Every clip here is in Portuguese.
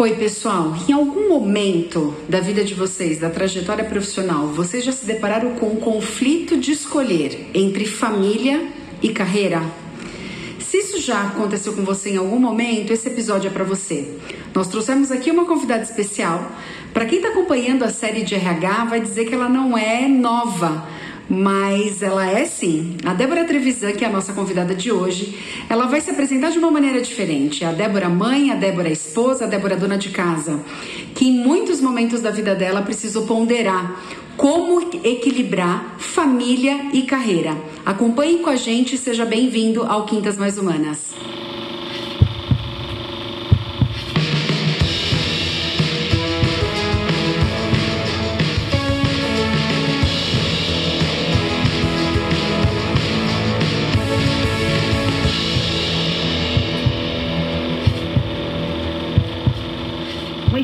Oi, pessoal. Em algum momento da vida de vocês, da trajetória profissional, vocês já se depararam com o conflito de escolher entre família e carreira? Se isso já aconteceu com você em algum momento, esse episódio é para você. Nós trouxemos aqui uma convidada especial. Para quem está acompanhando a série de RH, vai dizer que ela não é nova mas ela é sim. A Débora Trevisan, que é a nossa convidada de hoje, ela vai se apresentar de uma maneira diferente. A Débora mãe, a Débora esposa, a Débora dona de casa, que em muitos momentos da vida dela precisou ponderar como equilibrar família e carreira. Acompanhe com a gente e seja bem-vindo ao Quintas Mais Humanas.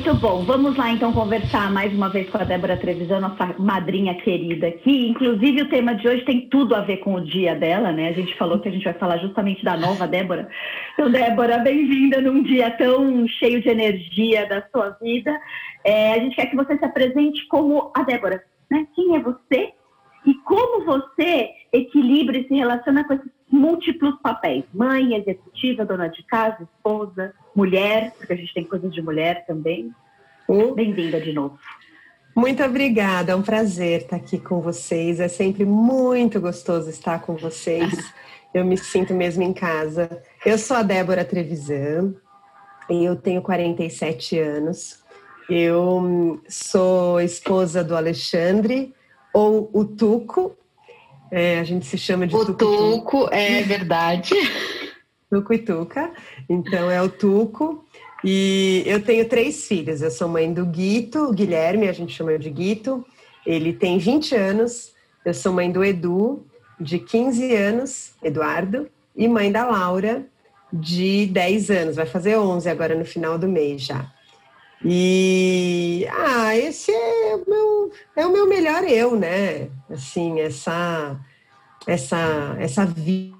Muito bom, vamos lá então conversar mais uma vez com a Débora Trevisan, nossa madrinha querida aqui. Inclusive o tema de hoje tem tudo a ver com o dia dela, né? A gente falou que a gente vai falar justamente da nova Débora. Então, Débora, bem-vinda num dia tão cheio de energia da sua vida. É, a gente quer que você se apresente como a Débora, né? Quem é você e como você equilibra e se relaciona com esses múltiplos papéis: mãe, executiva, dona de casa, esposa, mulher, porque a gente tem coisas de mulher também. Uh. Bem-vinda de novo. Muito obrigada, é um prazer estar aqui com vocês. É sempre muito gostoso estar com vocês. Eu me sinto mesmo em casa. Eu sou a Débora Trevisan e eu tenho 47 anos. Eu sou esposa do Alexandre, ou o Tuco, é, a gente se chama de o Tuco. Tuco, é verdade. Tuco e Tuca. Então é o Tuco. E eu tenho três filhos. Eu sou mãe do Guito, o Guilherme, a gente chama de Guito. Ele tem 20 anos. Eu sou mãe do Edu, de 15 anos, Eduardo, e mãe da Laura, de 10 anos. Vai fazer 11 agora no final do mês já. E ah, esse é o meu, é o meu melhor eu, né? Assim, essa essa essa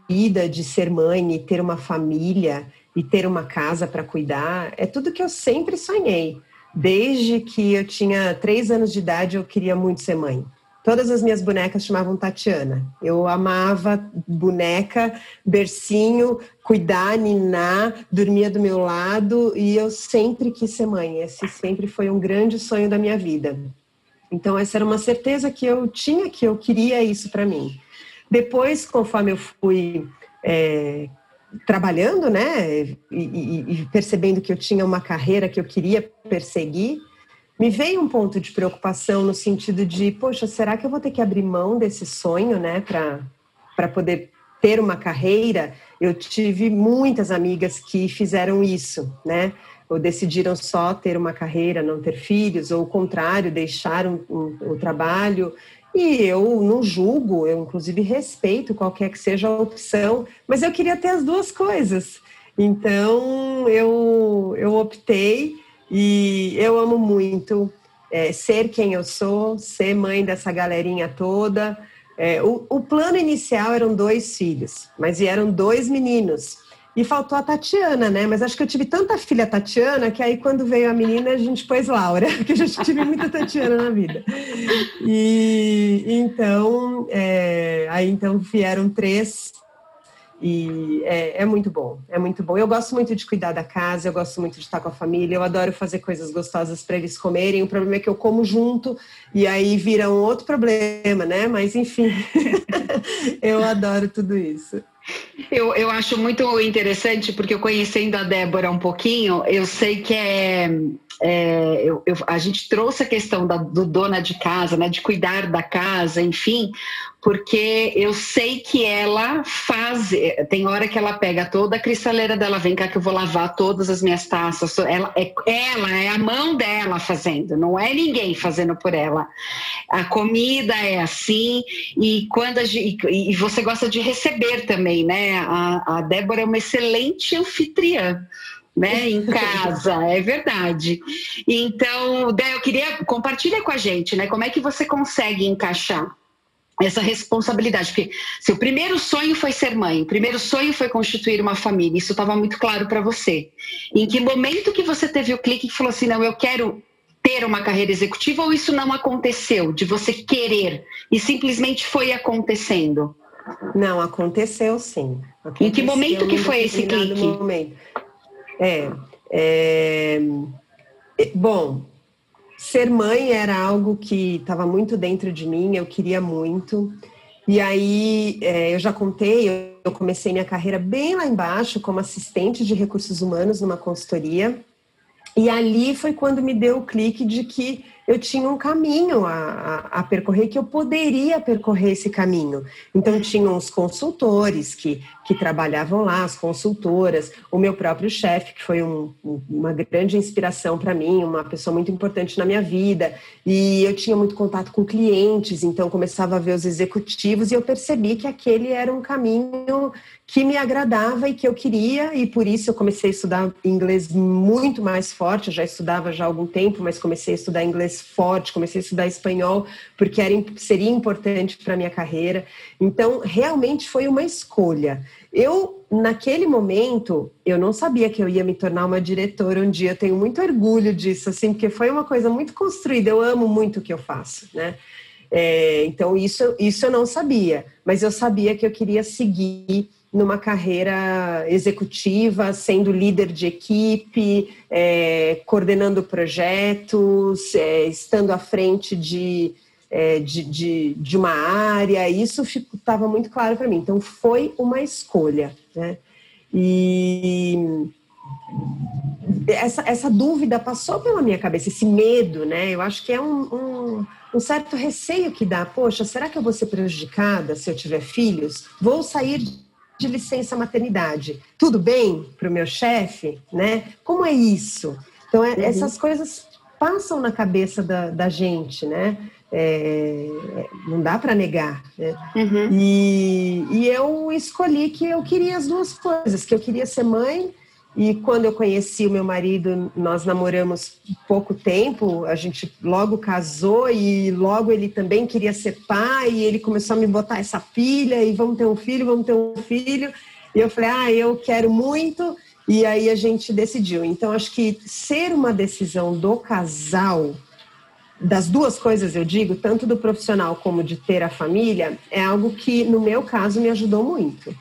vida de ser mãe e ter uma família e ter uma casa para cuidar é tudo que eu sempre sonhei. Desde que eu tinha três anos de idade, eu queria muito ser mãe. Todas as minhas bonecas chamavam Tatiana. Eu amava boneca, bercinho, cuidar, ninar, dormia do meu lado e eu sempre quis ser mãe. Esse sempre foi um grande sonho da minha vida. Então essa era uma certeza que eu tinha que eu queria isso para mim. Depois, conforme eu fui é, trabalhando, né, e, e, e percebendo que eu tinha uma carreira que eu queria perseguir, me veio um ponto de preocupação no sentido de, poxa, será que eu vou ter que abrir mão desse sonho, né, para poder ter uma carreira? Eu tive muitas amigas que fizeram isso, né? Ou decidiram só ter uma carreira, não ter filhos, ou o contrário, deixaram o trabalho. E eu não julgo, eu inclusive respeito qualquer que seja a opção, mas eu queria ter as duas coisas. Então eu, eu optei e eu amo muito é, ser quem eu sou, ser mãe dessa galerinha toda. É, o, o, plano inicial eram dois filhos, mas vieram dois meninos. E faltou a Tatiana, né? Mas acho que eu tive tanta filha Tatiana que aí quando veio a menina a gente pôs Laura, que eu já tive muita Tatiana na vida. E então, é, aí então vieram três e é, é, muito bom, é muito bom. Eu gosto muito de cuidar da casa, eu gosto muito de estar com a família, eu adoro fazer coisas gostosas para eles comerem. O problema é que eu como junto e aí vira um outro problema, né? Mas enfim, eu adoro tudo isso. Eu, eu acho muito interessante, porque eu conhecendo a Débora um pouquinho, eu sei que é. é eu, eu, a gente trouxe a questão da, do dona de casa, né, de cuidar da casa, enfim, porque eu sei que ela faz. Tem hora que ela pega toda a cristaleira dela, vem cá que eu vou lavar todas as minhas taças. Ela é, ela é a mão dela fazendo, não é ninguém fazendo por ela. A comida é assim, e quando a, e você gosta de receber também, né? A, a Débora é uma excelente anfitriã né, em casa, é verdade. Então, Dé, eu queria compartilhar com a gente, né, como é que você consegue encaixar essa responsabilidade, porque seu primeiro sonho foi ser mãe, o primeiro sonho foi constituir uma família, isso estava muito claro para você. Em que momento que você teve o clique que falou assim, não, eu quero ter uma carreira executiva ou isso não aconteceu, de você querer e simplesmente foi acontecendo? Não, aconteceu sim. Aconteceu em que momento que foi esse clique? Momento. É, é, bom, ser mãe era algo que estava muito dentro de mim, eu queria muito. E aí, é, eu já contei, eu comecei minha carreira bem lá embaixo, como assistente de recursos humanos numa consultoria. E ali foi quando me deu o clique de que eu tinha um caminho a, a, a, percorrer, que eu poderia percorrer esse caminho. Então, tinham os consultores que, que trabalhavam lá, as consultoras, o meu próprio chefe, que foi um, uma grande inspiração para mim, uma pessoa muito importante na minha vida. E eu tinha muito contato com clientes, então começava a ver os executivos e eu percebi que aquele era um caminho que me agradava e que eu queria, e por isso eu comecei a estudar inglês muito mais forte. Eu já estudava já há algum tempo, mas comecei a estudar inglês forte, comecei a estudar espanhol, porque era, seria importante para minha carreira. Então, realmente foi uma escolha. Eu, naquele momento, eu não sabia que eu ia me tornar uma diretora um dia. Eu tenho muito orgulho disso, assim, porque foi uma coisa muito construída. Eu amo muito o que eu faço, né? É, então, isso, isso eu não sabia, mas eu sabia que eu queria seguir numa carreira executiva, sendo líder de equipe, é, coordenando projetos, é, estando à frente de, é, de, de, de, uma área, isso estava muito claro para mim. Então, foi uma escolha. Né? E essa, essa dúvida passou pela minha cabeça, esse medo, né? Eu acho que é um, um, um certo receio que dá. Poxa, será que eu vou ser prejudicada se eu tiver filhos? Vou sair de licença maternidade. Tudo bem para o meu chefe, né? Como é isso? Então, é, uhum. essas coisas passam na cabeça da, da gente, né? É, não dá para negar. Né? Uhum. E, e eu escolhi que eu queria as duas coisas, que eu queria ser mãe e quando eu conheci o meu marido, nós namoramos pouco tempo, a gente logo casou e logo ele também queria ser pai, e ele começou a me botar essa filha, e vamos ter um filho, vamos ter um filho. E eu falei, ah, eu quero muito, e aí a gente decidiu. Então, acho que ser uma decisão do casal, das duas coisas eu digo, tanto do profissional como de ter a família, é algo que, no meu caso, me ajudou muito.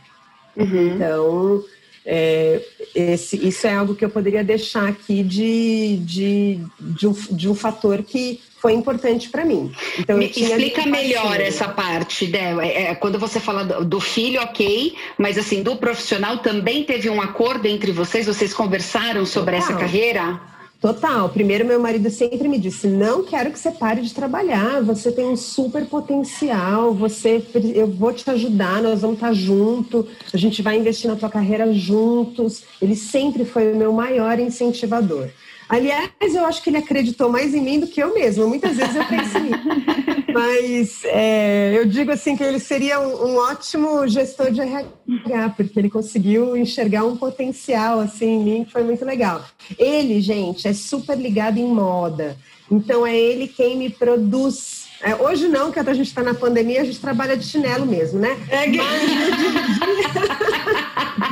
Uhum. Então é, esse, isso é algo que eu poderia deixar aqui de, de, de, um, de um fator que foi importante para mim. Então, Me explica melhor essa parte, Del. É, é, quando você fala do, do, filho, ok, mas assim, do profissional também teve um acordo entre vocês? Vocês conversaram sobre essa carreira? Total. Primeiro, meu marido sempre me disse: não quero que você pare de trabalhar. Você tem um super potencial. Você, eu vou te ajudar. Nós vamos estar junto. A gente vai investir na tua carreira juntos. Ele sempre foi o meu maior incentivador. Aliás, eu acho que ele acreditou mais em mim do que eu mesma. Muitas vezes eu penso nisso. Mas é, eu digo assim que ele seria um, um, ótimo gestor de RH, porque ele conseguiu enxergar um potencial assim em mim que foi muito legal. Ele, gente, é super ligado em moda. Então é ele quem me produz. É, hoje não, que a gente está na pandemia, a gente trabalha de chinelo mesmo, né? É...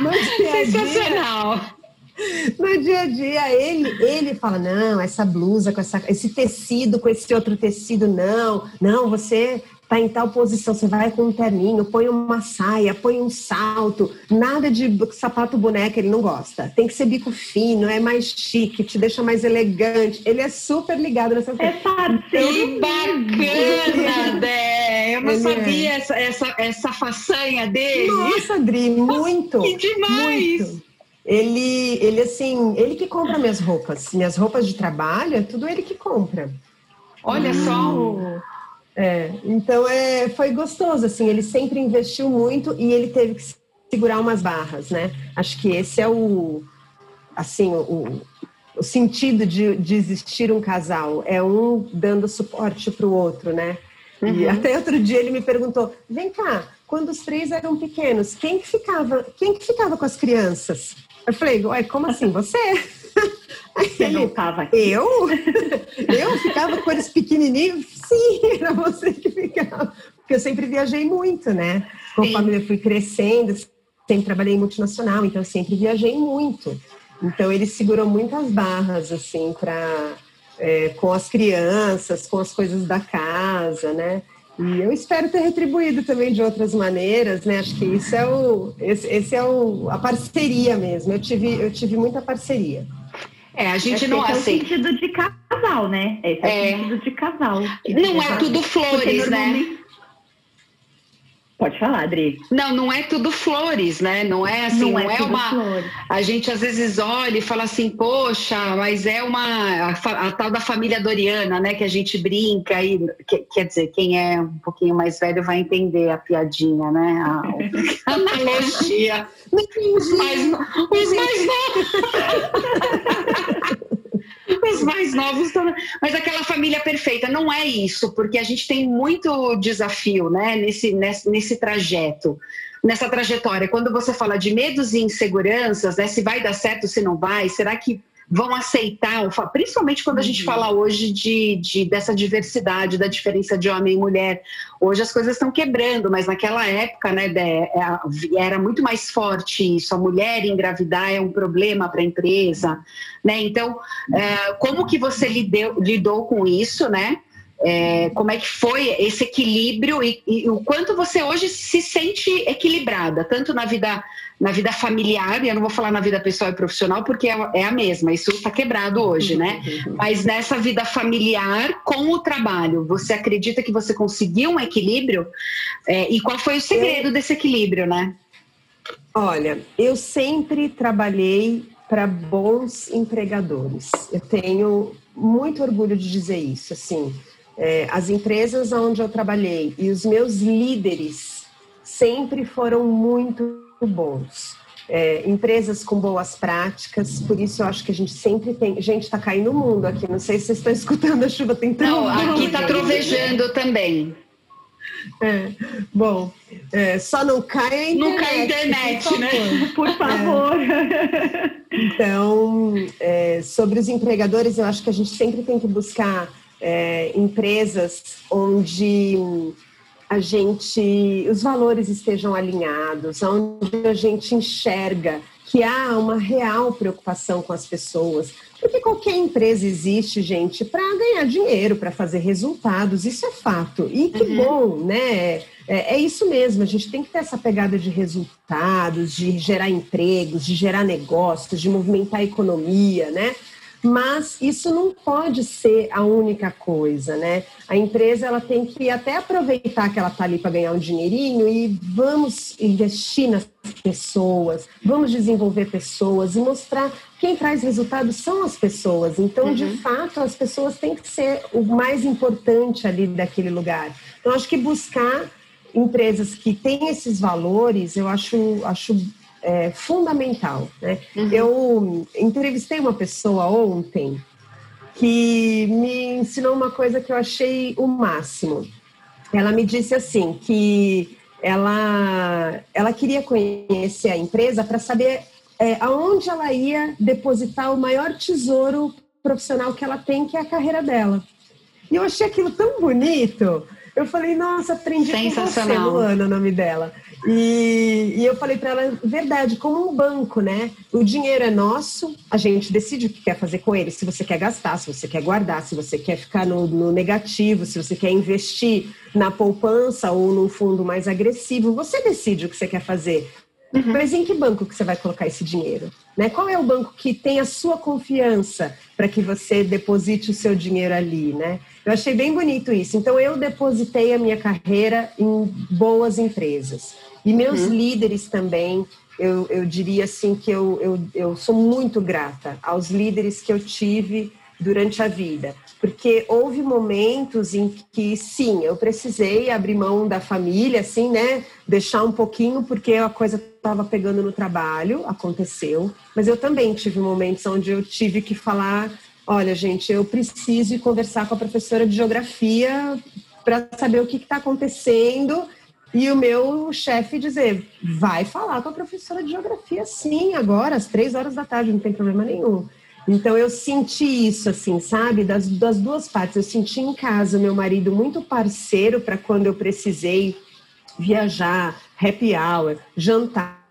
Mas no dia a dia, Sensacional no dia a dia, ele, ele fala: não, essa blusa com essa, esse tecido com esse outro tecido, não, não, você tá em tal posição, você vai com um terninho, põe uma saia, põe um salto, nada de sapato boneca, ele não gosta. Tem que ser bico fino, é mais chique, te deixa mais elegante. Ele é super ligado nessa coisa. É que bacana, Dé! Eu não ele sabia é. essa, essa, essa façanha dele. Nossa, Adri, muito. que demais! Muito. Ele, ele assim, ele que compra minhas roupas. Minhas roupas de trabalho, é tudo ele que compra. Olha hum. só! É, então é, foi gostoso, assim, ele sempre investiu muito e ele teve que segurar umas barras, né? Acho que esse é o, assim, o, o sentido de, de existir um casal, é um dando suporte para o outro, né? Uhum. E até outro dia ele me perguntou, vem cá, quando os três eram pequenos, quem que ficava, quem que ficava com as crianças? Eu falei, ué, como assim? Você? Você ele, não estava aqui? Eu? Eu ficava com eles pequenininhos? Sim, era você que ficava. porque eu sempre viajei muito, né? Conforme Sim. eu fui crescendo, sempre trabalhei em multinacional, então eu sempre viajei muito. Então ele segurou muitas barras, assim, para é, com as crianças, com as coisas da casa, né? E eu espero ter retribuído também de outras maneiras, né? Acho que isso é o, esse, esse é o, a parceria mesmo. Eu tive, eu tive muita parceria. É, a gente não é assim. É o sentido de casal, né? Esse é, é o sentido de casal. Não é tudo flores, né? Pode falar, Adri. Não, não é tudo flores, né? Não é assim, não, é não é, é uma. Flores. A gente às vezes olha e fala assim, poxa, mas é uma. A, a, tal da família Doriana, né? Que a gente brinca e. Que, quer dizer, quem é um pouquinho mais velho vai entender a piadinha, né? A, a analogia. os mais, os mais novos. os mais novos também. Mas aquela família perfeita não é isso, porque a gente tem muito desafio, né, nesse, nesse, nesse trajeto nessa trajetória, quando você fala de medos e inseguranças, né, se vai dar certo, se não vai, será que vão aceitar, principalmente quando a gente uhum. fala hoje de, de, dessa diversidade, da diferença de homem e mulher. Hoje as coisas estão quebrando, mas naquela época né, é, era muito mais forte isso. A mulher engravidar é um problema para a empresa. Né? Então, é, como que você lidou, lidou com isso, né? É, como é que foi esse equilíbrio e, e, o quanto você hoje se sente equilibrada, tanto na vida na vida familiar, e eu não vou falar na vida pessoal e profissional porque é, é a mesma, isso está quebrado hoje, né? Mas nessa vida familiar com o trabalho, você acredita que você conseguiu um equilíbrio? É, e qual foi o segredo desse equilíbrio, né? Olha, eu sempre trabalhei para bons empregadores. Eu tenho muito orgulho de dizer isso, assim é, as empresas onde eu trabalhei e os meus líderes sempre foram muito bons. É, empresas com boas práticas, por isso eu acho que a gente sempre tem. Gente, está caindo o mundo aqui, não sei se vocês estão escutando a chuva tentando. Não, aqui está trovejando também. É, bom, é, só não cai a internet. Não cai a internet, por né? Por favor. É. Então, é, sobre os empregadores, eu acho que a gente sempre tem que buscar é, empresas onde a gente, os valores estejam alinhados, onde a gente enxerga que há uma real preocupação com as pessoas. Porque qualquer empresa existe, gente, para ganhar dinheiro, para fazer resultados, isso é fato. E que uhum. bom, né? É, é, isso mesmo, a gente tem que ter essa pegada de resultados, de gerar empregos, de gerar negócios, de movimentar a economia, né? Mas isso não pode ser a única coisa, né? A empresa ela tem que até aproveitar que ela está ali para ganhar um dinheirinho e vamos investir nas pessoas, vamos desenvolver pessoas e mostrar quem traz resultados são as pessoas. Então, uhum. de fato, as pessoas têm que ser o mais importante ali daquele lugar. Então, acho que buscar empresas que têm esses valores, eu acho, acho é, fundamental. Né? Uhum. Eu entrevistei uma pessoa ontem que me ensinou uma coisa que eu achei o máximo. Ela me disse assim que ela, ela queria conhecer a empresa para saber é, aonde ela ia depositar o maior tesouro profissional que ela tem, que é a carreira dela. E eu achei aquilo tão bonito. Eu falei, nossa, aprendi com você, Luana, o nome dela. E, e eu falei para ela, verdade, como um banco, né? O dinheiro é nosso, a gente decide o que quer fazer com ele. Se você quer gastar, se você quer guardar, se você quer ficar no, no negativo, se você quer investir na poupança ou num fundo mais agressivo, você decide o que você quer fazer. Uhum. Mas em que banco que você vai colocar esse dinheiro? Né? Qual é o banco que tem a sua confiança para que você deposite o seu dinheiro ali, né? Eu achei bem bonito isso. Então eu depositei a minha carreira em boas empresas. E meus uhum. líderes também, eu, eu diria assim que eu, eu, eu sou muito grata aos líderes que eu tive durante a vida, porque houve momentos em que sim, eu precisei abrir mão da família, assim, né, deixar um pouquinho porque a coisa estava pegando no trabalho, aconteceu, mas eu também tive momentos onde eu tive que falar, olha, gente, eu preciso conversar com a professora de geografia para saber o que está acontecendo. E o meu chefe dizer, vai falar com a professora de geografia sim, agora, às três horas da tarde, não tem problema nenhum. Então eu senti isso, assim, sabe? Das, das duas partes. Eu senti em casa meu marido muito parceiro para quando eu precisei viajar, happy hour, jantar,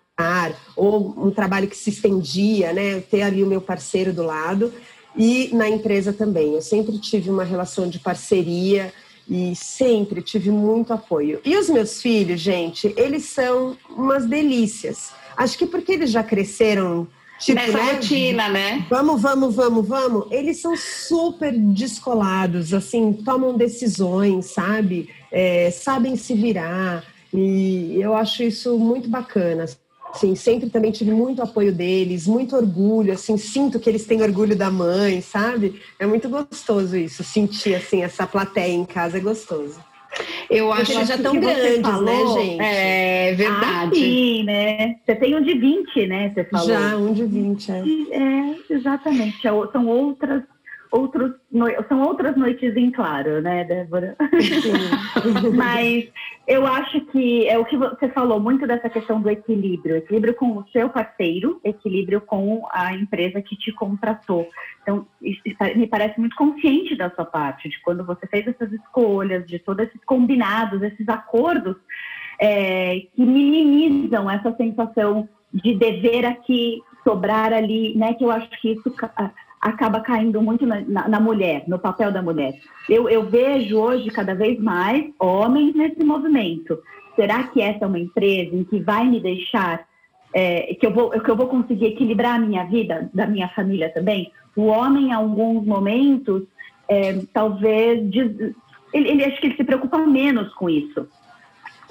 ou um trabalho que se estendia, né? Ter ali o meu parceiro do lado. E na empresa também. Eu sempre tive uma relação de parceria e sempre tive muito apoio. E os meus filhos, gente, eles são umas delícias. Acho que porque eles já cresceram Tipo, Nessa né? rotina, né? Vamos, vamos, vamos, vamos. Eles são super descolados, assim, tomam decisões, sabe? É, sabem se virar. E eu acho isso muito bacana. Assim, sempre também tive muito apoio deles, muito orgulho, assim, sinto que eles têm orgulho da mãe, sabe? É muito gostoso isso, sentir assim essa plateia em casa é gostoso. Eu acho eles já estão grandes, né, falou, né, gente? É verdade. Ah, sim, né? Você tem um de 20, né? Você falou. Já, um de 20, é. É, exatamente. É são outras outros são outras noites em claro, né, Débora? Mas eu acho que é o que você falou muito dessa questão do equilíbrio, equilíbrio com o seu parceiro, equilíbrio com a empresa que te contratou. Então, me parece muito consciente da sua parte, de quando você fez essas escolhas, de todos esses combinados, esses acordos é, que minimizam essa sensação de dever aqui, sobrar ali, né? Que eu acho que isso acaba caindo muito na, na, na, mulher, no papel da mulher. Eu, eu vejo hoje cada vez mais homens nesse movimento. Será que essa é uma empresa em que vai me deixar, é, que, eu vou, que eu vou conseguir equilibrar a minha vida, da minha família também? O homem, em alguns momentos, é, talvez, diz, ele, ele acho que ele se preocupa menos com isso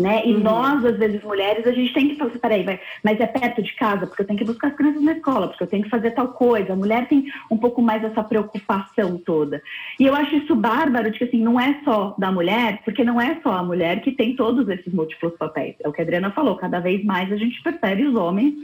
né? E uhum. nós, às vezes, mulheres, a gente tem que falar, peraí, mas é perto de casa, porque eu tenho que buscar as crianças na escola, porque eu tenho que fazer tal coisa. A mulher tem um pouco mais essa preocupação toda. E eu acho isso bárbaro, de que assim, não é só da mulher, porque não é só a mulher que tem todos esses múltiplos papéis. É o que a Adriana falou, cada vez mais a gente percebe os homens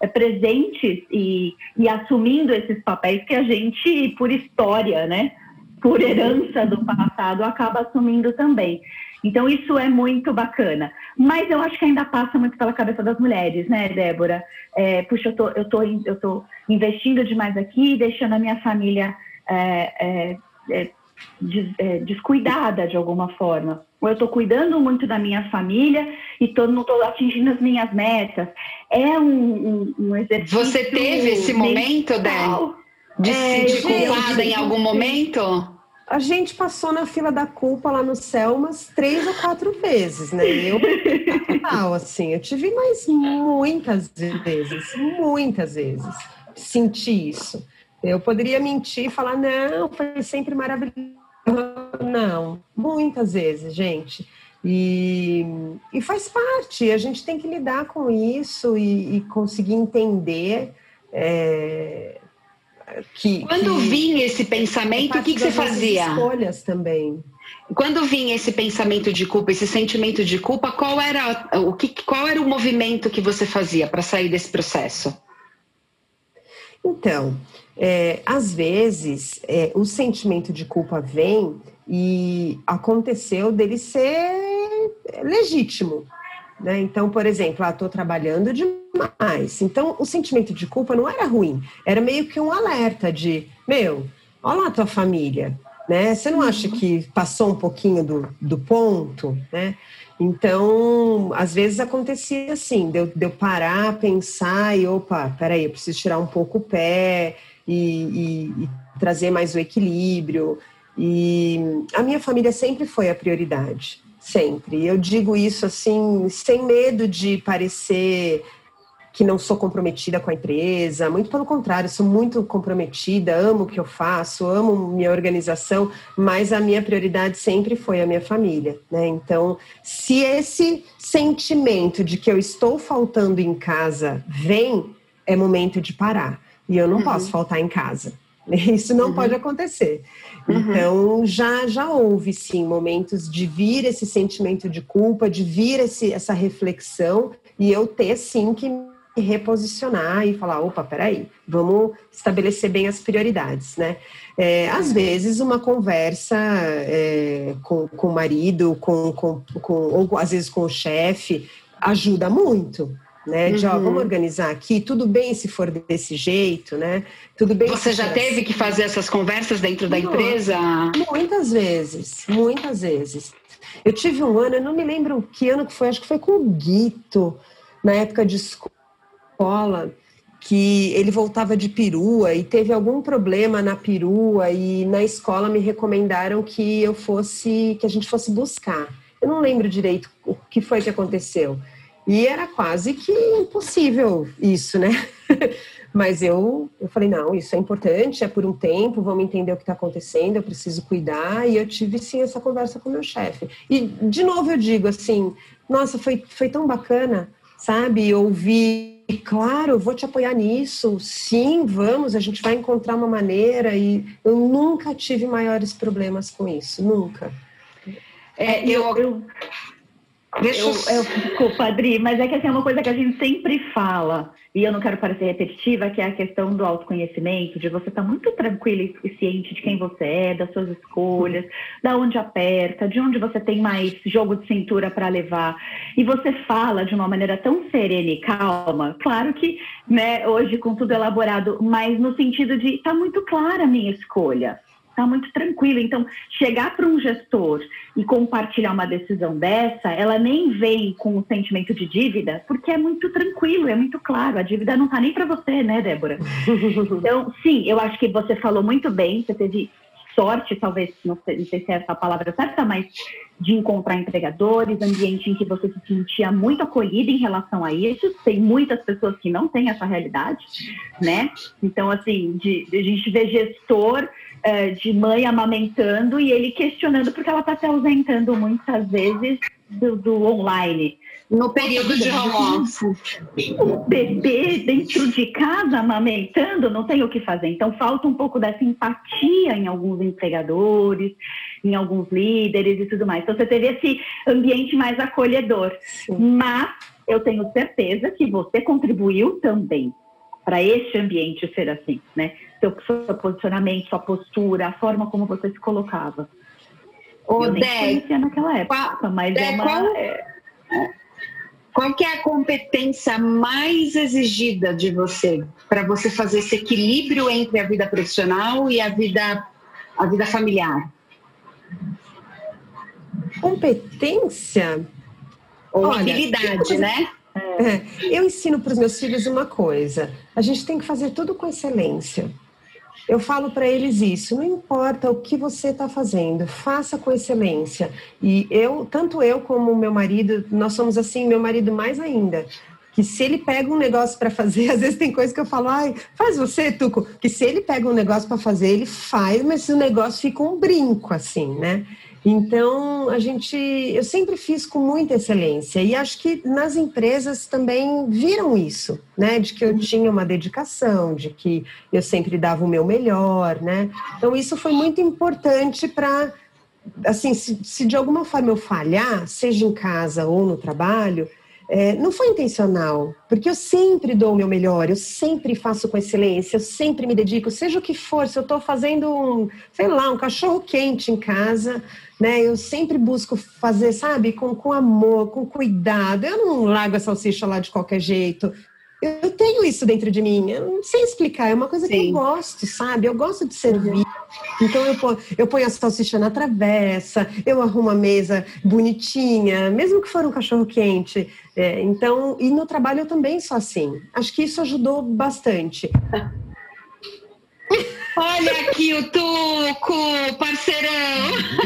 é, presentes e, e assumindo esses papéis que a gente, por história, né? Por herança do passado, acaba assumindo também. Então, isso é muito bacana. Mas eu acho que ainda passa muito pela cabeça das mulheres, né, Débora? É, puxa, eu tô, eu, tô, eu tô investindo demais aqui, deixando a minha família é, é, é des, é, descuidada de alguma forma. Ou eu estou cuidando muito da minha família e tô, não estou atingindo as minhas metas. É um, um, um exercício. Você teve esse momento, Dé? De se sentir culpada em algum momento? A gente passou na fila da culpa lá no céu umas três ou quatro vezes, né? Eu, total, assim, eu tive mais muitas vezes, muitas vezes, senti isso. Eu poderia mentir e falar, não, foi sempre maravilhoso. Não, muitas vezes, gente. E, e faz parte, a gente tem que lidar com isso e, e conseguir entender. É, que, Quando que vinha esse pensamento, o que, que você fazia? Escolhas também. Quando vinha esse pensamento de culpa, esse sentimento de culpa, qual era o que, qual era o movimento que você fazia para sair desse processo? Então, é, às vezes é, o sentimento de culpa vem e aconteceu dele ser legítimo. Né? Então, por exemplo, estou ah, trabalhando demais. Então, o sentimento de culpa não era ruim, era meio que um alerta de, meu, olha lá a tua família, né? Você não acha que passou um pouquinho do, do ponto, né? Então, às vezes acontecia assim, de eu, de eu parar, pensar e, opa, peraí, eu preciso tirar um pouco o pé e, e, e trazer mais o equilíbrio. E a minha família sempre foi a prioridade sempre. Eu digo isso assim, sem medo de parecer que não sou comprometida com a empresa, muito pelo contrário, sou muito comprometida, amo o que eu faço, amo minha organização, mas a minha prioridade sempre foi a minha família, né? Então, se esse sentimento de que eu estou faltando em casa vem, é momento de parar. E eu não uhum. posso faltar em casa. Isso não uhum. pode acontecer. Uhum. Então, já, já houve, sim, momentos de vir esse sentimento de culpa, de vir esse, essa reflexão, e eu ter, sim, que reposicionar e falar, opa, peraí, vamos estabelecer bem as prioridades, né? É, às vezes, uma conversa é, com, com o marido, com, com, com, ou às vezes com o chefe, ajuda muito, né? De, ó, vamos uhum. organizar aqui, tudo bem se for desse jeito, né? Tudo bem. Você já teve assim. que fazer essas conversas dentro da empresa? Muitas vezes, muitas vezes. Eu tive um ano, eu não me lembro que ano que foi, acho que foi com o Guito, na época de escola, que ele voltava de perua e teve algum problema na perua e na escola me recomendaram que eu fosse, que a gente fosse buscar. Eu não lembro direito o que foi que aconteceu. E era quase que impossível isso, né? Mas eu, eu falei, não, isso é importante, é por um tempo, vamos entender o que está acontecendo, eu preciso cuidar. E eu tive, sim, essa conversa com meu chefe. E, de novo, eu digo assim, nossa, foi, foi tão bacana, sabe? Ouvir, claro, vou te apoiar nisso, sim, vamos, a gente vai encontrar uma maneira. E eu nunca tive maiores problemas com isso, nunca. É, eu, eu, Deixa eu, eu, desculpa, Adri, mas é que assim, é uma coisa que a gente sempre fala, e eu não quero parecer repetitiva, que é a questão do autoconhecimento, de você estar tá muito tranquilo e ciente de quem você é, das suas escolhas, da onde aperta, de onde você tem mais jogo de cintura para levar. E você fala de uma maneira tão serena e calma, claro que né, hoje com tudo elaborado, mas no sentido de tá muito clara a minha escolha está muito tranquilo. Então, chegar para um gestor e compartilhar uma decisão dessa, ela nem vem com o sentimento de dívida, porque é muito tranquilo, é muito claro. A dívida não está nem para você, né, Débora? Então, sim, eu acho que você falou muito bem, você teve sorte, talvez, não sei, não sei se é essa a palavra certa, mas de encontrar empregadores, ambiente em que você se sentia muito acolhida em relação a isso. Tem muitas pessoas que não têm essa realidade, né? Então, assim, de, de a gente ver gestor é, de mãe amamentando e ele questionando porque ela está se ausentando muitas vezes do, do online. No período de home. O bebê dentro de casa amamentando não tem o que fazer. Então falta um pouco dessa empatia em alguns empregadores, em alguns líderes e tudo mais. Então você teve esse ambiente mais acolhedor. Sim. Mas eu tenho certeza que você contribuiu também para este ambiente ser assim, né? Seu, seu posicionamento, sua postura, a forma como você se colocava. Ô, eu nem conhecia naquela época, qual, mas é uma... Qual, qual que é a competência mais exigida de você para você fazer esse equilíbrio entre a vida profissional e a vida, a vida familiar? Competência? Ou Olha, habilidade, né? É, eu ensino para os meus filhos uma coisa: a gente tem que fazer tudo com excelência. Eu falo para eles isso, não importa o que você está fazendo, faça com excelência. E eu, tanto eu como meu marido, nós somos assim, meu marido mais ainda. Que se ele pega um negócio para fazer, às vezes tem coisa que eu falo, ai, faz você, Tuco. Que se ele pega um negócio para fazer, ele faz, mas o negócio fica um brinco, assim, né? Então, a gente, eu sempre fiz com muita excelência e acho que nas empresas também viram isso, né? De que eu tinha uma dedicação, de que eu sempre dava o meu melhor, né? Então, isso foi muito importante para, assim, se, se, de alguma forma eu falhar, seja em casa ou no trabalho, é, não foi intencional, porque eu sempre dou o meu melhor, eu sempre faço com excelência, eu sempre me dedico, seja o que for, se eu estou fazendo um, sei lá, um cachorro quente em casa, né? Eu sempre busco fazer, sabe, com, com amor, com cuidado. Eu não largo a salsicha lá de qualquer jeito. Eu tenho isso dentro de mim, eu não sei explicar, é uma coisa Sim. que eu gosto, sabe? Eu gosto de servir. Então eu ponho, eu ponho a salsicha na travessa, eu arrumo a mesa bonitinha, mesmo que for um cachorro quente. É, então, e no trabalho eu também sou assim. Acho que isso ajudou bastante. Olha aqui o Tuco, parceirão.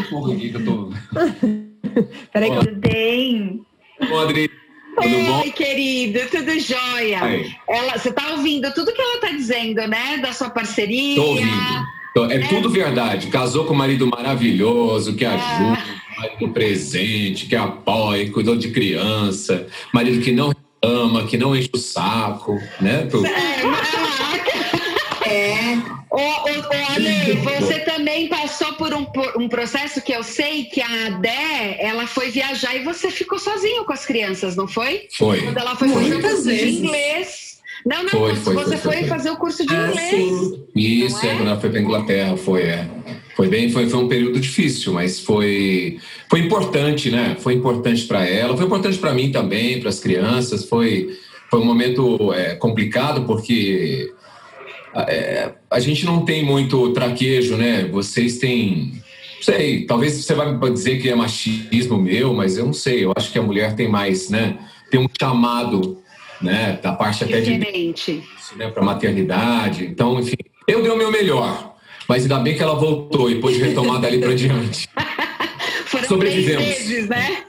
Porra, que eu tô. Peraí, tudo bem? Ô, Adri. Tudo Oi, querido, tudo jóia. Ela, você tá ouvindo tudo que ela tá dizendo, né? Da sua parceria. Tô ouvindo. É, é tudo verdade. Casou com um marido maravilhoso, que ajuda, é. marido presente, que apoia, cuidou de criança, marido que não ama, que não enche o saco, né? Pro... É, é. Ô, ô, Ale, você também passou por um, por um processo que eu sei que a Adé, ela foi viajar e você ficou sozinho com as crianças, não foi? Foi. Quando ela foi fazer o curso de inglês. Não, não, foi, foi, você foi, foi, fazer o curso de ah, inglês. Sim. Isso, é? é? quando ela foi para Inglaterra, foi, é. Foi bem, foi, foi um período difícil, mas foi, foi importante, né? Foi importante para ela, foi importante para mim também, para as crianças, foi foi um momento é, complicado porque é, a gente não tem muito traquejo, né? Vocês têm. Sei, talvez você vai dizer que é machismo meu, mas eu não sei. Eu acho que a mulher tem mais, né? Tem um chamado, né? Da parte até Diferente. de. Né, para maternidade. Então, enfim, eu dei o meu melhor. Mas ainda bem que ela voltou e pôde retomar dali para diante. Foram Sobrevivemos. três vezes, né?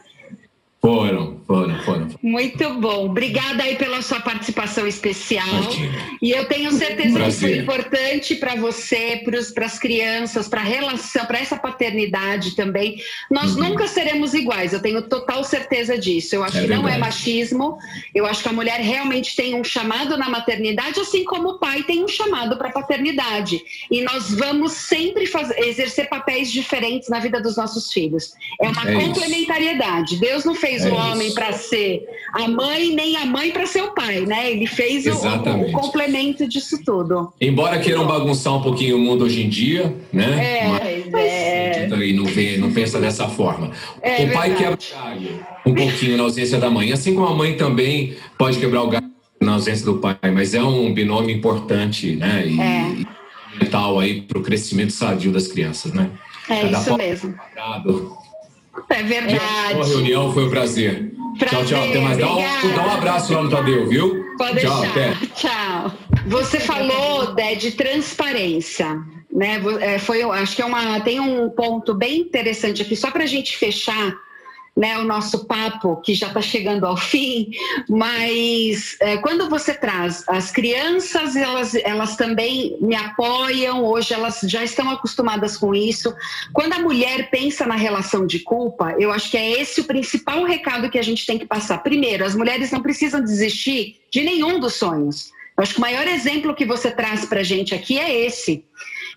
Foram, foram, foram. Muito bom. Obrigada aí pela sua participação especial. Imagina. E eu tenho certeza que foi importante para você, para as crianças, para a relação, para essa paternidade também. Nós uhum. nunca seremos iguais, eu tenho total certeza disso. Eu acho é que verdade. não é machismo. Eu acho que a mulher realmente tem um chamado na maternidade, assim como o pai tem um chamado para a paternidade. E nós vamos sempre fazer, exercer papéis diferentes na vida dos nossos filhos. É uma é complementariedade. Isso. Deus não fez fez é o homem para ser a mãe, nem a mãe para ser o pai, né? Ele fez o, o, complemento disso tudo. Embora queiram bagunçar um pouquinho o mundo hoje em dia, né? É, Mas, é. E não, vê, não pensa dessa forma. É, o pai verdade. quebra o galho um pouquinho na ausência da mãe, assim como a mãe também pode quebrar o galho na ausência do pai, mas é um binômio importante, né? E, é. mental aí para o crescimento sadio das crianças, né? É Cada isso mesmo. É verdade. A reunião foi um prazer. prazer tchau, tchau. Até mais. Dá um, dá um, abraço lá no Tadeu, viu? Pode tchau, deixar. Até. Tchau. Você falou Dé, de transparência. Né? É, foi, acho que é uma, tem um ponto bem interessante aqui, só para a gente fechar né, o nosso papo, que já está chegando ao fim, mas é, quando você traz as crianças, elas, elas também me apoiam, hoje elas já estão acostumadas com isso. Quando a mulher pensa na relação de culpa, eu acho que é esse o principal recado que a gente tem que passar. Primeiro, as mulheres não precisam desistir de nenhum dos sonhos. Eu acho que o maior exemplo que você traz para a gente aqui é esse.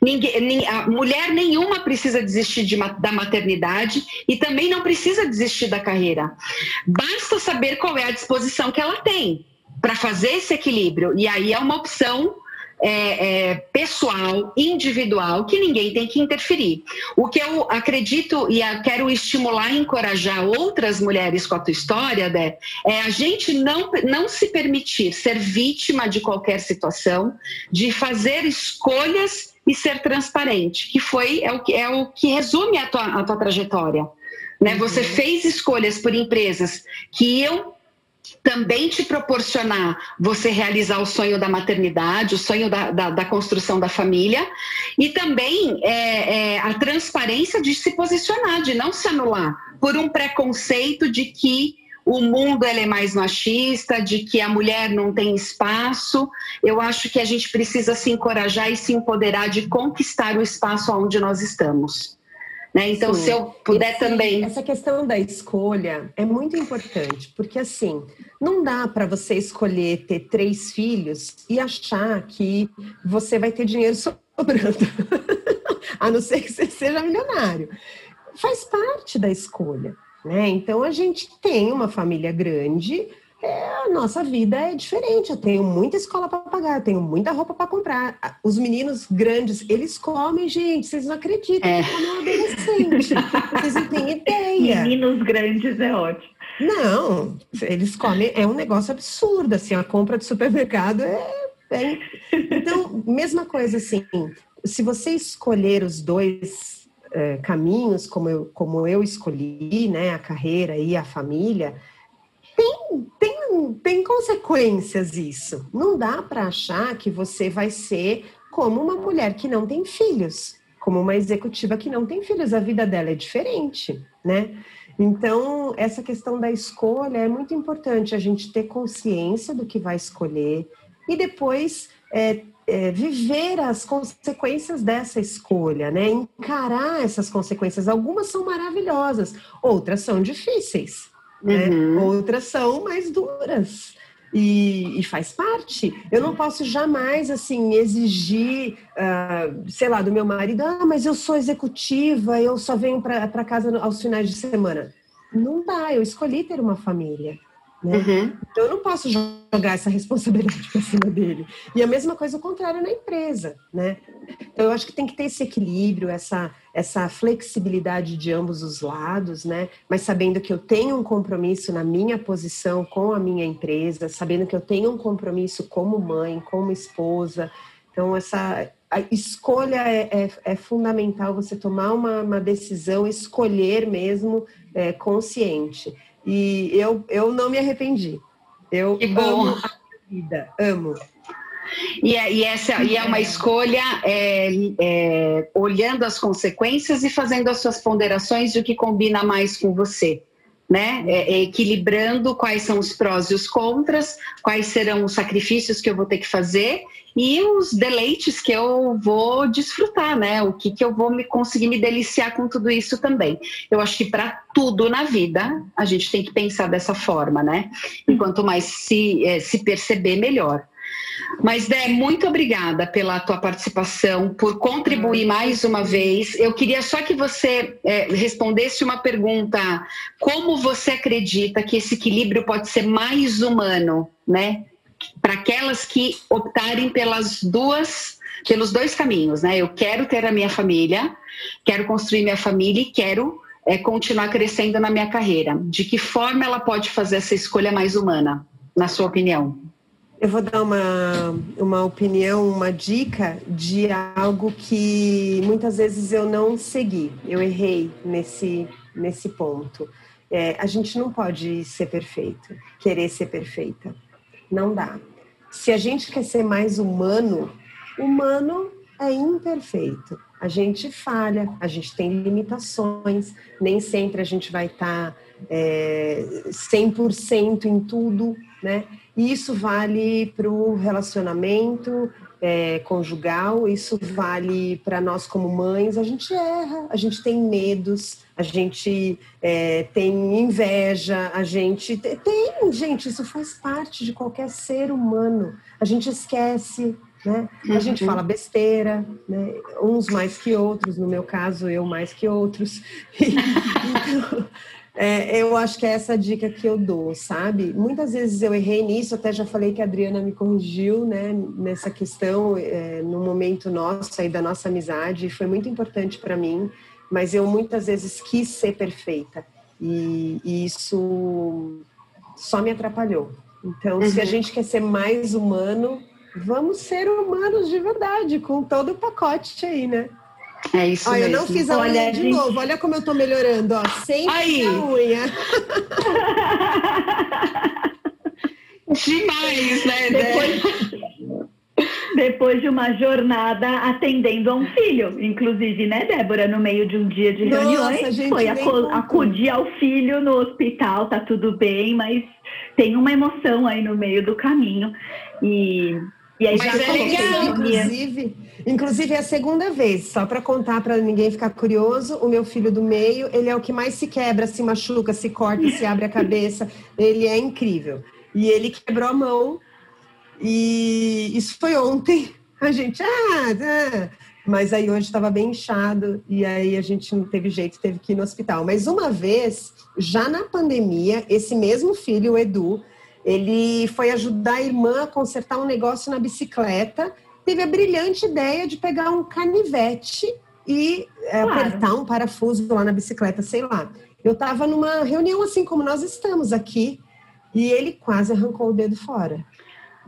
Ninguém, a mulher nenhuma precisa desistir de, da maternidade e também não precisa desistir da carreira. Basta saber qual é a disposição que ela tem para fazer esse equilíbrio. E aí é uma opção é, é, pessoal, individual, que ninguém tem que interferir. O que eu acredito e quero estimular e encorajar outras mulheres com a tua história, Dé, é a gente não, não se permitir ser vítima de qualquer situação, de fazer escolhas e ser transparente, que foi é o que, é o que resume a tua, a tua trajetória. Né? Uhum. Você fez escolhas por empresas que iam também te proporcionar você realizar o sonho da maternidade, o sonho da, da, da construção da família, e também é, é, a transparência de se posicionar, de não se anular por um preconceito de que o mundo é mais machista, de que a mulher não tem espaço. Eu acho que a gente precisa se encorajar e se empoderar de conquistar o espaço onde nós estamos. Né? Então, Sim. se eu puder Esse, também. Essa questão da escolha é muito importante, porque assim, não dá para você escolher ter três filhos e achar que você vai ter dinheiro sobrando, a não ser que você seja milionário. Faz parte da escolha. Né? Então a gente tem uma família grande, é, a nossa vida é diferente. Eu tenho muita escola para pagar, eu tenho muita roupa para comprar. Os meninos grandes, eles comem, gente, vocês não acreditam, é. comem um adolescente. vocês não têm ideia. Meninos grandes é ótimo. Não, eles comem, é um negócio absurdo, assim, a compra de supermercado é, é... Então, mesma coisa assim, se você escolher os dois é, caminhos, como eu, como eu escolhi, né, a carreira e a família, tem, tem, tem consequências isso. Não dá para achar que você vai ser como uma mulher que não tem filhos, como uma executiva que não tem filhos. A vida dela é diferente, né? Então, essa questão da escolha é muito importante a gente ter consciência do que vai escolher e depois é, é, viver as consequências dessa escolha, né? Encarar essas consequências. Algumas são maravilhosas, outras são difíceis, né? Uhum. Outras são mais duras. E, e, faz parte. Eu não posso jamais, assim, exigir, uh, sei lá, do meu marido, ah, mas eu sou executiva, eu só venho para casa aos finais de semana. Não dá, eu escolhi ter uma família. Né? Uhum. Então eu não posso jogar essa responsabilidade para cima dele. E a mesma coisa o contrário na empresa, né? Então eu acho que tem que ter esse equilíbrio, essa, essa flexibilidade de ambos os lados, né? Mas sabendo que eu tenho um compromisso na minha posição com a minha empresa, sabendo que eu tenho um compromisso como mãe, como esposa. Então essa a escolha é, é, é fundamental você tomar uma, uma decisão, escolher mesmo é, consciente. E eu, eu não me arrependi. Eu amo a vida, amo. E é, e essa, e é uma escolha é, é, olhando as consequências e fazendo as suas ponderações de o que combina mais com você né? É, é, equilibrando quais são os prós e os contras, quais serão os sacrifícios que eu vou ter que fazer e os deleites que eu vou desfrutar, né? O que, que eu vou me conseguir me deliciar com tudo isso também. Eu acho que para tudo na vida a gente tem que pensar dessa forma, né? E quanto mais se, é, se perceber, melhor. Mas, Dé, muito obrigada pela tua participação, por contribuir mais uma vez. Eu queria só que você é, respondesse uma pergunta: como você acredita que esse equilíbrio pode ser mais humano, né? Para aquelas que optarem pelas duas, pelos dois caminhos, né? Eu quero ter a minha família, quero construir minha família e quero é, continuar crescendo na minha carreira. De que forma ela pode fazer essa escolha mais humana, na sua opinião? Eu vou dar uma, uma opinião, uma dica de algo que muitas vezes eu não segui, eu errei nesse, nesse ponto. É, a gente não pode ser perfeito, querer ser perfeita. Não dá. Se a gente quer ser mais humano, humano é imperfeito. A gente falha, a gente tem limitações, nem sempre a gente vai estar tá, é, 100% em tudo, né? E isso vale para o relacionamento é, conjugal, isso vale para nós como mães. A gente erra, a gente tem medos, a gente é, tem inveja, a gente tem, gente, isso faz parte de qualquer ser humano. A gente esquece, né? A gente uhum. fala besteira, né? uns mais que outros, no meu caso, eu mais que outros. então, é, eu acho que é essa dica que eu dou, sabe? Muitas vezes eu errei nisso, até já falei que a Adriana me corrigiu, né, nessa questão, é, no momento nosso aí da nossa amizade, foi muito importante para mim, mas eu muitas vezes quis ser perfeita e, e isso só me atrapalhou. Então, uhum. se a uhum. gente quer ser mais humano, vamos ser humanos de verdade, com todo o pacote aí, né? É isso Olha, mesmo. eu não fiz a unha de gente... novo. Olha como eu tô melhorando, ó. Sem Aí. a unha. Demais, né? Depois, depois de uma jornada atendendo a um filho, inclusive, né, Débora? No meio de um dia de reuniões, Nossa, foi acudir ao filho no hospital, tá tudo bem, mas tem uma emoção aí no meio do caminho. E e aí Mas já é legal, inclusive, inclusive é a segunda vez, só para contar para ninguém ficar curioso, o meu filho do meio, ele é o que mais se quebra, se machuca, se corta, se abre a cabeça, ele é incrível. E ele quebrou a mão e isso foi ontem. A gente, ah, ah. mas aí hoje estava bem inchado e aí a gente não teve jeito, teve que ir no hospital. Mas uma vez, já na pandemia, esse mesmo filho, o Edu, ele foi ajudar a irmã a consertar um negócio na bicicleta, teve a brilhante ideia de pegar um canivete e é, claro. apertar um parafuso lá na bicicleta, sei lá. Eu estava numa reunião assim como nós estamos aqui e ele quase arrancou o dedo fora.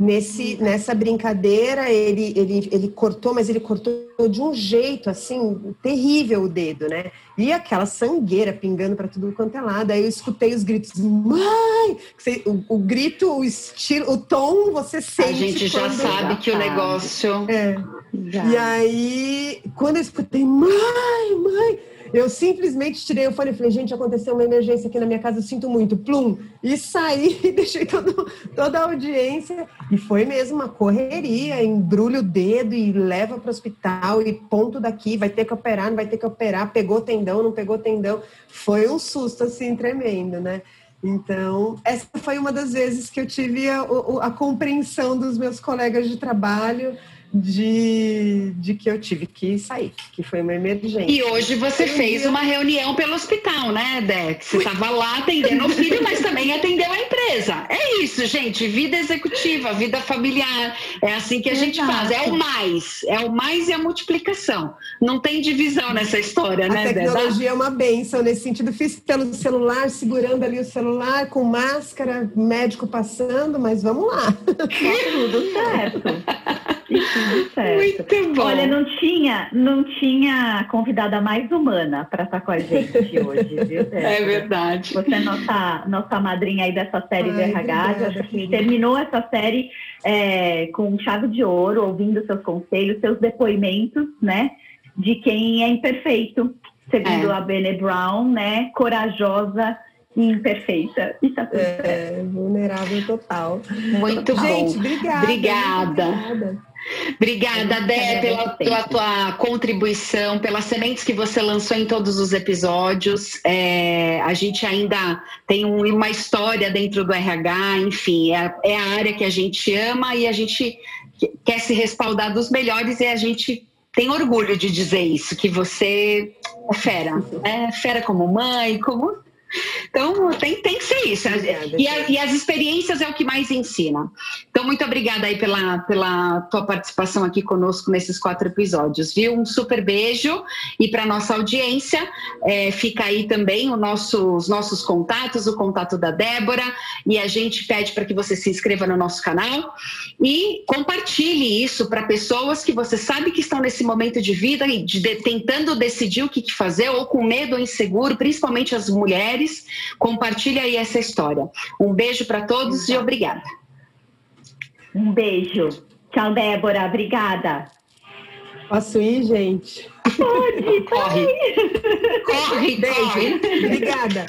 Nesse, nessa brincadeira, ele, ele, ele cortou, mas ele cortou de um jeito, assim, terrível o dedo, né? E aquela sangueira pingando para tudo quanto é lado. Aí eu escutei os gritos, mãe! O, o grito, o estilo, o tom, você sente. A gente já sabe que o negócio. É. E aí, quando eu escutei, mãe, mãe! Eu simplesmente tirei o fone e falei, gente, aconteceu uma emergência aqui na minha casa, eu sinto muito. Plum! E saí deixei todo, toda a audiência. E foi mesmo uma correria, embrulha o dedo e leva para o hospital e ponto daqui, vai ter que operar, não vai ter que operar, pegou tendão, não pegou tendão. Foi um susto, assim, tremendo, né? Então, essa foi uma das vezes que eu tive a, a compreensão dos meus colegas de trabalho de, de que eu tive que sair, que foi uma emergência. E hoje você fez uma reunião pelo hospital, né, Dex? Você estava lá atendendo o filho, mas também atendeu a empresa. É isso, gente. Vida executiva, vida familiar. É assim que a gente Exato. faz. É o mais. É o mais e a multiplicação. Não tem divisão nessa história, a né, A tecnologia é uma benção nesse sentido. Fiz pelo celular, segurando ali o celular, com máscara, médico passando, mas vamos lá. Tá tudo certo. Tudo certo. Muito bom. Olha, não tinha, não tinha convidada mais humana para estar com a gente hoje, viu? É verdade. Você é nossa, nossa madrinha aí dessa série Ai, RH. a gente terminou essa série é, com chave de ouro, ouvindo seus conselhos, seus depoimentos, né? De quem é imperfeito, segundo é. a Bene Brown, né? Corajosa imperfeita. E tá tudo é, vulnerável total. Muito bom. Gente, obrigada. Obrigada. obrigada. Obrigada, Dé, pela, pela, tua contribuição, pelas sementes que você lançou em todos os episódios. É, a gente ainda tem um, uma história dentro do RH, enfim, é, é, a área que a gente ama e a gente quer se respaldar dos melhores e a gente tem orgulho de dizer isso, que você é fera, é fera como mãe, como então, tem, tem que ser isso. E, a, e, as experiências é o que mais ensina. Então, muito obrigada aí pela, pela tua participação aqui conosco nesses quatro episódios, viu? Um super beijo. E para nossa audiência, é, fica aí também nosso, os nossos contatos, o contato da Débora. E a gente pede para que você se inscreva no nosso canal e compartilhe isso para pessoas que você sabe que estão nesse momento de vida e de, de, tentando decidir o que, que fazer ou com medo ou inseguro, principalmente as mulheres mulheres. Compartilhe aí essa história. Um beijo para todos e obrigada. Um beijo. Tchau, Débora. Obrigada. Posso ir, gente? Pode, corre. Corre, beijo. Obrigada.